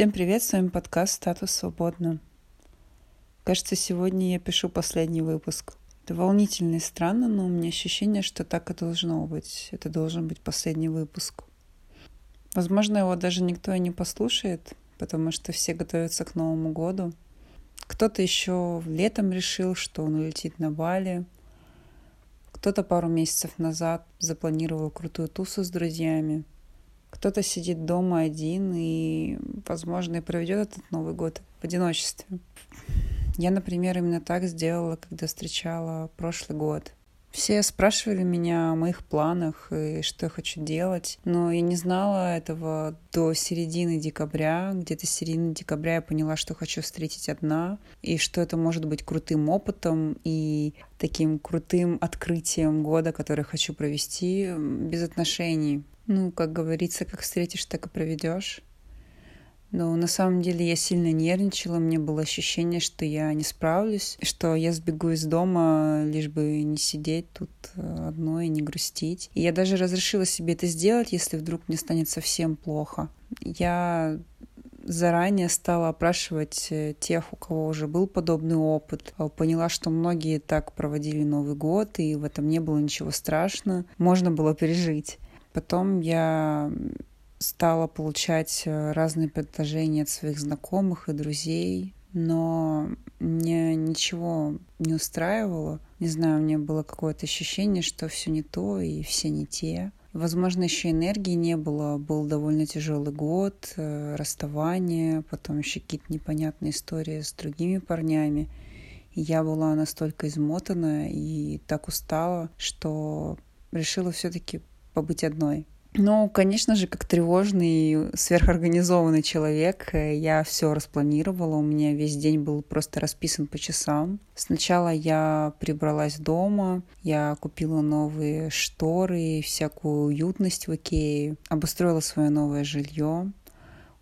Всем привет, с вами подкаст «Статус свободно». Кажется, сегодня я пишу последний выпуск. Это волнительно и странно, но у меня ощущение, что так и должно быть. Это должен быть последний выпуск. Возможно, его даже никто и не послушает, потому что все готовятся к Новому году. Кто-то еще летом решил, что он улетит на Бали. Кто-то пару месяцев назад запланировал крутую тусу с друзьями – кто-то сидит дома один и, возможно, и проведет этот Новый год в одиночестве. Я, например, именно так сделала, когда встречала прошлый год. Все спрашивали меня о моих планах и что я хочу делать, но я не знала этого до середины декабря. Где-то с середины декабря я поняла, что хочу встретить одна, и что это может быть крутым опытом и таким крутым открытием года, который хочу провести без отношений. Ну, как говорится, как встретишь, так и проведешь. Но на самом деле я сильно нервничала, мне было ощущение, что я не справлюсь, что я сбегу из дома, лишь бы не сидеть тут э, одной и не грустить. И я даже разрешила себе это сделать, если вдруг мне станет совсем плохо. Я заранее стала опрашивать э, тех, у кого уже был подобный опыт. Э, поняла, что многие так проводили Новый год, и в этом не было ничего страшного. Можно было пережить. Потом я стала получать э, разные предложения от своих знакомых и друзей, но мне ничего не устраивало. Не знаю, у меня было какое-то ощущение, что все не то и все не те. Возможно, еще энергии не было. Был довольно тяжелый год, э, расставание, потом еще какие-то непонятные истории с другими парнями. Я была настолько измотана и так устала, что решила все-таки побыть одной. Ну, конечно же, как тревожный, сверхорганизованный человек, э, я все распланировала. У меня весь день был просто расписан по часам. Сначала я прибралась дома, я купила новые шторы, всякую уютность в Икее, обустроила свое новое жилье,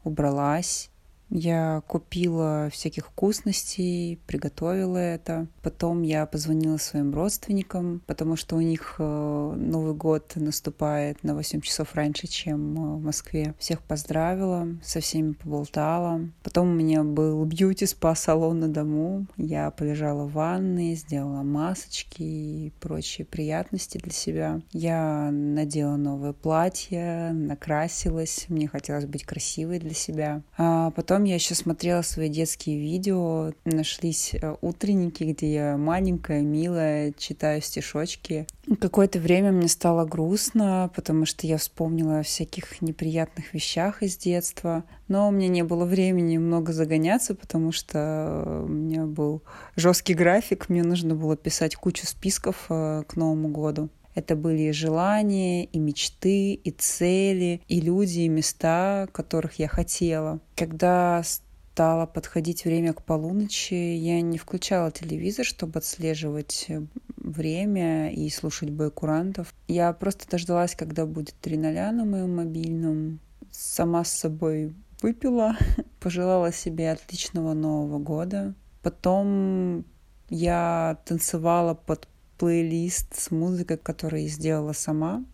убралась, я купила всяких вкусностей, приготовила это. Потом я позвонила своим родственникам, потому что у них э, Новый год наступает на 8 часов раньше, чем э, в Москве. Всех поздравила, со всеми поболтала. Потом у меня был бьюти-спа-салон на дому. Я полежала в ванной, сделала масочки и прочие приятности для себя. Я надела новое платье, накрасилась. Мне хотелось быть красивой для себя. А потом Потом я еще смотрела свои детские видео, нашлись э, утренники, где я маленькая, милая, читаю стишочки. Какое-то время мне стало грустно, потому что я вспомнила о всяких неприятных вещах из детства. Но у меня не было времени много загоняться, потому что у меня был жесткий график, мне нужно было писать кучу списков э, к Новому году. Это были и желания, и мечты, и цели, и люди, и места, которых я хотела. Когда стало подходить время к полуночи, я не включала телевизор, чтобы отслеживать э, время и слушать бой курантов. Я просто дождалась, когда будет 3 ноля на моем мобильном. Сама с собой выпила, пожелала себе отличного Нового года. Потом я танцевала под плейлист с музыкой, которую я сделала сама.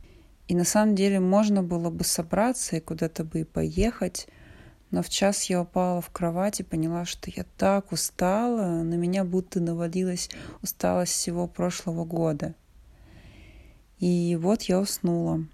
И на самом деле можно было бы собраться и куда-то бы и поехать, но в час я упала в кровать и поняла, что я так устала, на меня будто навалилась усталость всего прошлого года. И вот я уснула.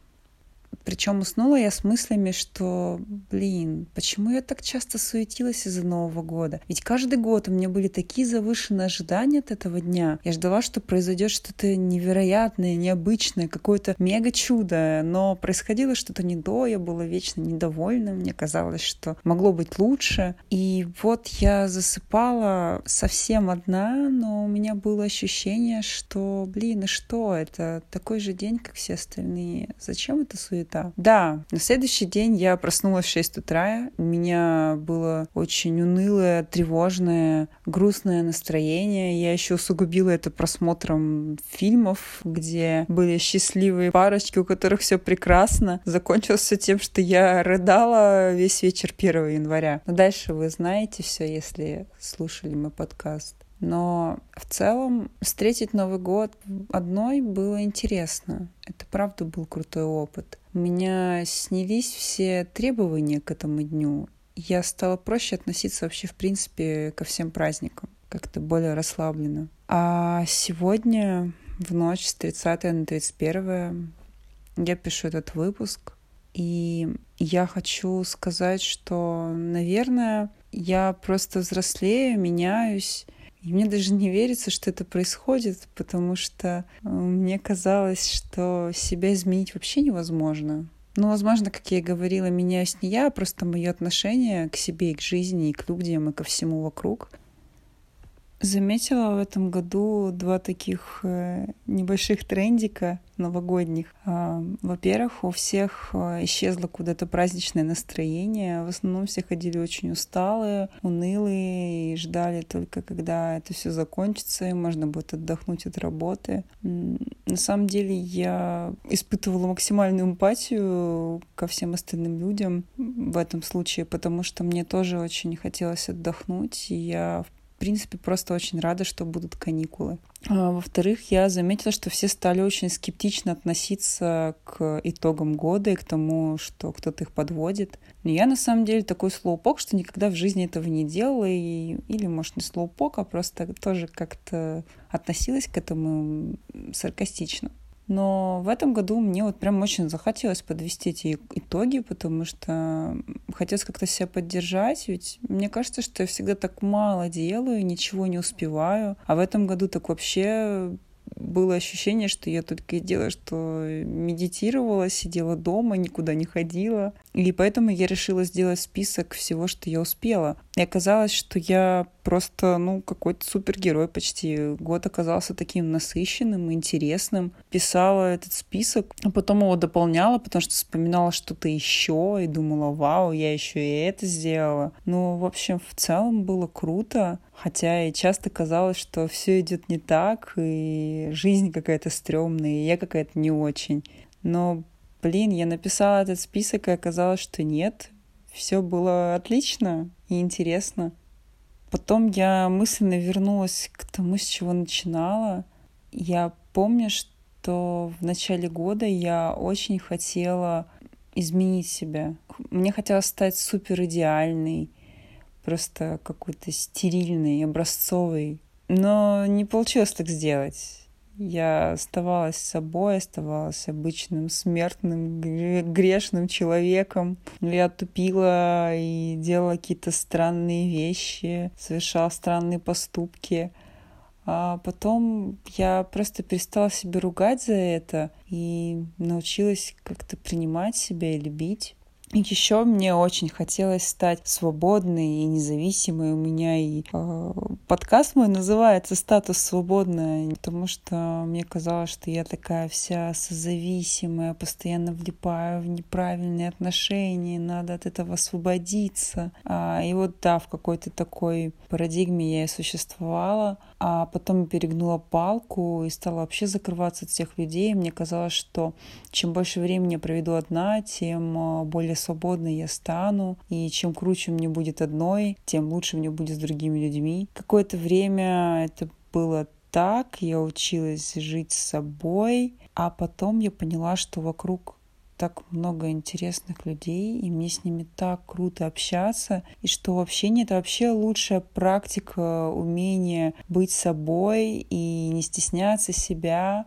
Причем уснула я с мыслями, что, блин, почему я так часто суетилась из-за Нового года? Ведь каждый год у меня были такие завышенные ожидания от этого дня. Я ждала, что произойдет что-то невероятное, необычное, какое-то мега чудо, но происходило что-то не до, я была вечно недовольна, мне казалось, что могло быть лучше. И вот я засыпала совсем одна, но у меня было ощущение, что, блин, и что, это такой же день, как все остальные. Зачем это суета? Суета. Да, на следующий день я проснулась в 6 утра. У меня было очень унылое, тревожное, грустное настроение. Я еще усугубила это просмотром фильмов, где были счастливые парочки, у которых все прекрасно. Закончилось тем, что я рыдала весь вечер 1 января. Но дальше вы знаете все, если слушали мой подкаст. Но в целом встретить Новый год одной было интересно. Это правда был крутой опыт. У меня снялись все требования к этому дню. я стала проще относиться вообще, в принципе, ко всем праздникам, как-то более расслабленно. А сегодня, в ночь с 30 на 31, я пишу этот выпуск, и я хочу сказать, что, наверное, я просто взрослею, меняюсь, и мне даже не верится, что это происходит, потому что э, мне казалось, что себя изменить вообще невозможно. Ну, возможно, как я и говорила, меняюсь не я, а просто мое отношение к себе и к жизни, и к людям, и ко всему вокруг. Заметила в этом году два таких э, небольших трендика новогодних. А, во-первых, у всех э, исчезло куда-то праздничное настроение. В основном все ходили очень усталые, унылые и ждали только, когда это все закончится, и можно будет отдохнуть от работы. На самом деле я испытывала максимальную эмпатию ко всем остальным людям в этом случае, потому что мне тоже очень хотелось отдохнуть, и я в принципе, просто очень рада, что будут каникулы. А, во-вторых, я заметила, что все стали очень скептично относиться к итогам года и к тому, что кто-то их подводит. Но я на самом деле такой слоупок, что никогда в жизни этого не делала, и... или, может, не слоупок, а просто тоже как-то относилась к этому саркастично. Но в этом году мне вот прям очень захотелось подвести эти итоги, потому что хотелось как-то себя поддержать, ведь мне кажется, что я всегда так мало делаю, ничего не успеваю, а в этом году так вообще было ощущение, что я только и делала, что медитировала, сидела дома, никуда не ходила. И поэтому я решила сделать список всего, что я успела. И оказалось, что я просто, ну, какой-то супергерой почти. Год оказался таким насыщенным, интересным. Писала этот список, а потом его дополняла, потому что вспоминала что-то еще и думала, вау, я еще и это сделала. Ну, в общем, в целом было круто. Хотя и часто казалось, что все идет не так, и жизнь какая-то стрёмная, и я какая-то не очень. Но, блин, я написала этот список, и оказалось, что нет. Все было отлично и интересно. Потом я мысленно вернулась к тому, с чего начинала. Я помню, что в начале года я очень хотела изменить себя. Мне хотелось стать супер идеальной, просто какой-то стерильный, образцовый. Но не получилось так сделать. Я оставалась собой, оставалась обычным смертным, грешным человеком. Я тупила и делала какие-то странные вещи, совершала странные поступки. А потом я просто перестала себя ругать за это и научилась как-то принимать себя и любить. Еще мне очень хотелось стать свободной и независимой. У меня и э, подкаст мой называется «Статус свободная», потому что мне казалось, что я такая вся созависимая, постоянно влипаю в неправильные отношения, надо от этого освободиться. А, и вот да, в какой-то такой парадигме я и существовала, а потом перегнула палку и стала вообще закрываться от всех людей. Мне казалось, что чем больше времени я проведу одна, тем а, более свободной я стану, и чем круче мне будет одной, тем лучше мне будет с другими людьми. Какое-то время это было так, я училась жить с собой, а потом я поняла, что вокруг так много интересных людей, и мне с ними так круто общаться, и что общение — это вообще лучшая практика, умение быть собой и не стесняться себя,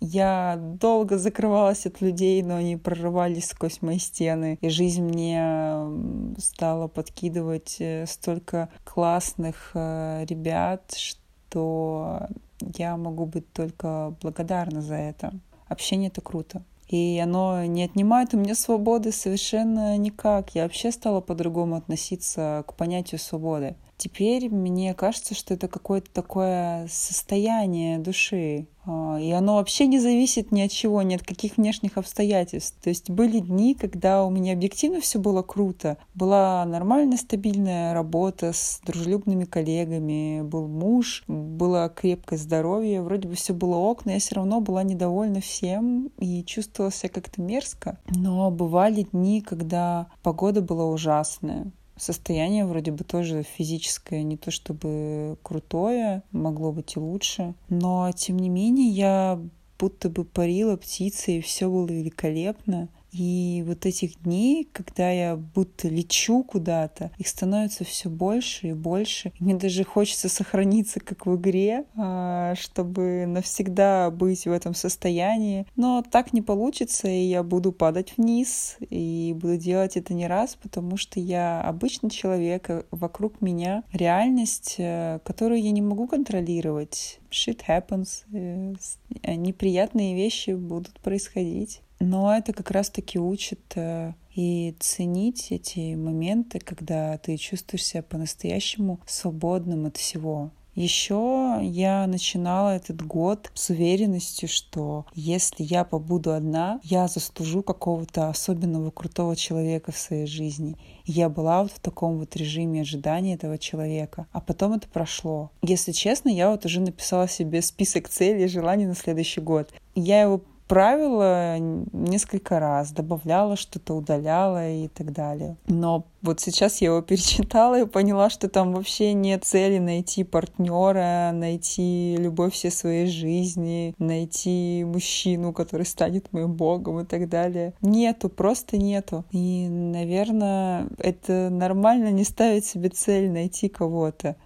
я долго закрывалась от людей, но они прорывались сквозь мои стены. И жизнь мне стала подкидывать э, столько классных э, ребят, что я могу быть только благодарна за это. Общение — это круто. И оно не отнимает у меня свободы совершенно никак. Я вообще стала по-другому относиться к понятию свободы. Теперь мне кажется, что это какое-то такое состояние души, а, и оно вообще не зависит ни от чего, ни от каких внешних обстоятельств. То есть были дни, когда у меня объективно все было круто. Была нормальная, стабильная работа с дружелюбными коллегами, был муж, было крепкое здоровье, вроде бы все было ок, но я все равно была недовольна всем и чувствовала себя как-то мерзко. Но бывали дни, когда погода была ужасная состояние вроде бы тоже физическое, не то чтобы крутое, могло быть и лучше. Но, тем не менее, я будто бы парила птицей, и все было великолепно. И вот этих дней, когда я будто лечу куда-то, их становится все больше и больше. Мне даже хочется сохраниться, как в игре, а, чтобы навсегда быть в этом состоянии. Но так не получится, и я буду падать вниз, и буду делать это не раз, потому что я обычный человек, а вокруг меня реальность, э, которую я не могу контролировать. Shit happens. Э, неприятные вещи будут происходить. Но это как раз-таки учит э, и ценить эти моменты, когда ты чувствуешь себя по-настоящему свободным от всего. Еще я начинала этот год с уверенностью, что если я побуду одна, я заслужу какого-то особенного крутого человека в своей жизни. Я была вот в таком вот режиме ожидания этого человека. А потом это прошло. Если честно, я вот уже написала себе список целей и желаний на следующий год. Я его правила несколько раз, добавляла что-то, удаляла и так далее. Но вот сейчас я его перечитала и поняла, что там вообще нет цели найти партнера, найти любовь всей своей жизни, найти мужчину, который станет моим богом и так далее. Нету, просто нету. И, наверное, это нормально не ставить себе цель найти кого-то.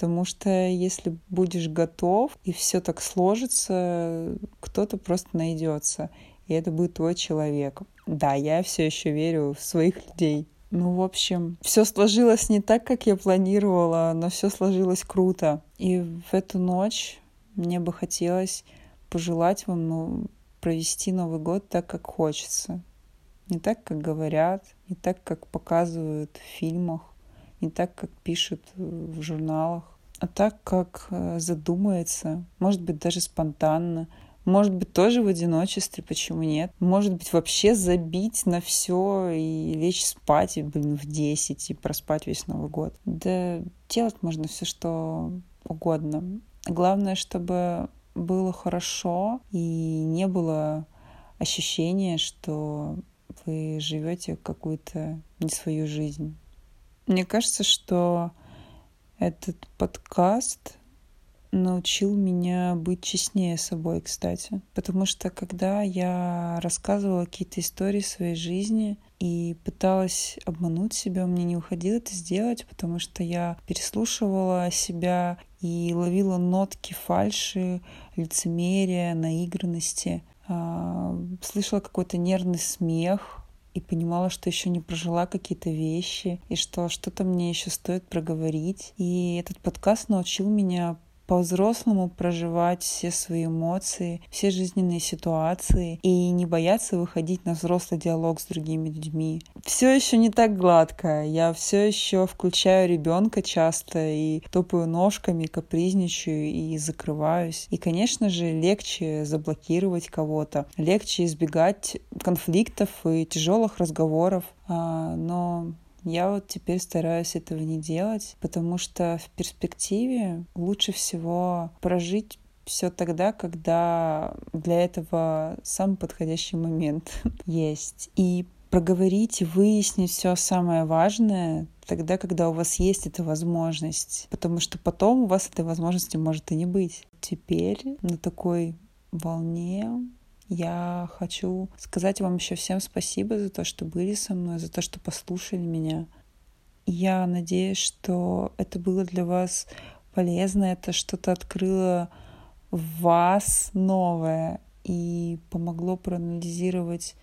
Потому что если будешь готов, и все так сложится, кто-то просто найдется. И это будет твой человек. Да, я все еще верю в своих людей. Ну, в общем, все сложилось не так, как я планировала, но все сложилось круто. И в эту ночь мне бы хотелось пожелать вам ну, провести Новый год так, как хочется. Не так, как говорят, не так, как показывают в фильмах, не так, как пишут в журналах, а так, как э, задумается, может быть, даже спонтанно, может быть, тоже в одиночестве, почему нет? Может быть, вообще забить на все и лечь спать, и, блин, в 10 и проспать весь Новый год. Да делать можно все, что угодно. Главное, чтобы было хорошо и не было ощущения, что вы живете какую-то не свою жизнь. Мне кажется, что этот подкаст научил меня быть честнее собой, кстати. Потому что когда я рассказывала какие-то истории своей жизни и пыталась обмануть себя, меня не уходило это сделать, потому что я переслушивала себя и ловила нотки фальши, лицемерия, наигранности. А, слышала какой-то нервный смех, и понимала, что еще не прожила какие-то вещи, и что что-то мне еще стоит проговорить. И этот подкаст научил меня по-взрослому проживать все свои эмоции, все жизненные ситуации и не бояться выходить на взрослый диалог с другими людьми. Все еще не так гладко. Я все еще включаю ребенка часто и топаю ножками, капризничаю и закрываюсь. И, конечно же, легче заблокировать кого-то, легче избегать конфликтов и тяжелых разговоров. А, но я вот теперь стараюсь этого не делать, потому что в перспективе лучше всего прожить все тогда, когда для этого самый подходящий момент есть. И проговорить и выяснить все самое важное тогда, когда у вас есть эта возможность. Потому что потом у вас этой возможности может и не быть. Теперь на такой волне я хочу сказать вам еще всем спасибо за то, что были со мной, за то, что послушали меня. Я надеюсь, что это было для вас полезно, это что-то открыло в вас новое и помогло проанализировать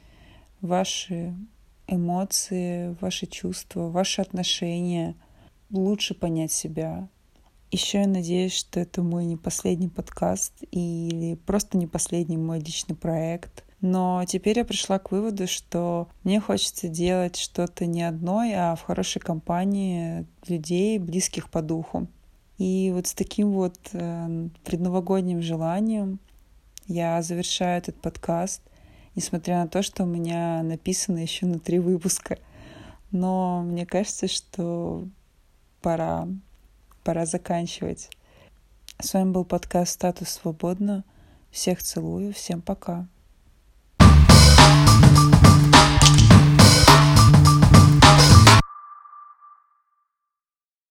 ваши эмоции, ваши чувства, ваши отношения, лучше понять себя, еще я надеюсь, что это мой не последний подкаст или просто не последний мой личный проект. Но теперь я пришла к выводу, что мне хочется делать что-то не одной, а в хорошей компании людей, близких по духу. И вот с таким вот э, предновогодним желанием я завершаю этот подкаст, несмотря на то, что у меня написано еще на три выпуска. Но мне кажется, что пора пора заканчивать. С вами был подкаст «Статус свободно». Всех целую, всем пока.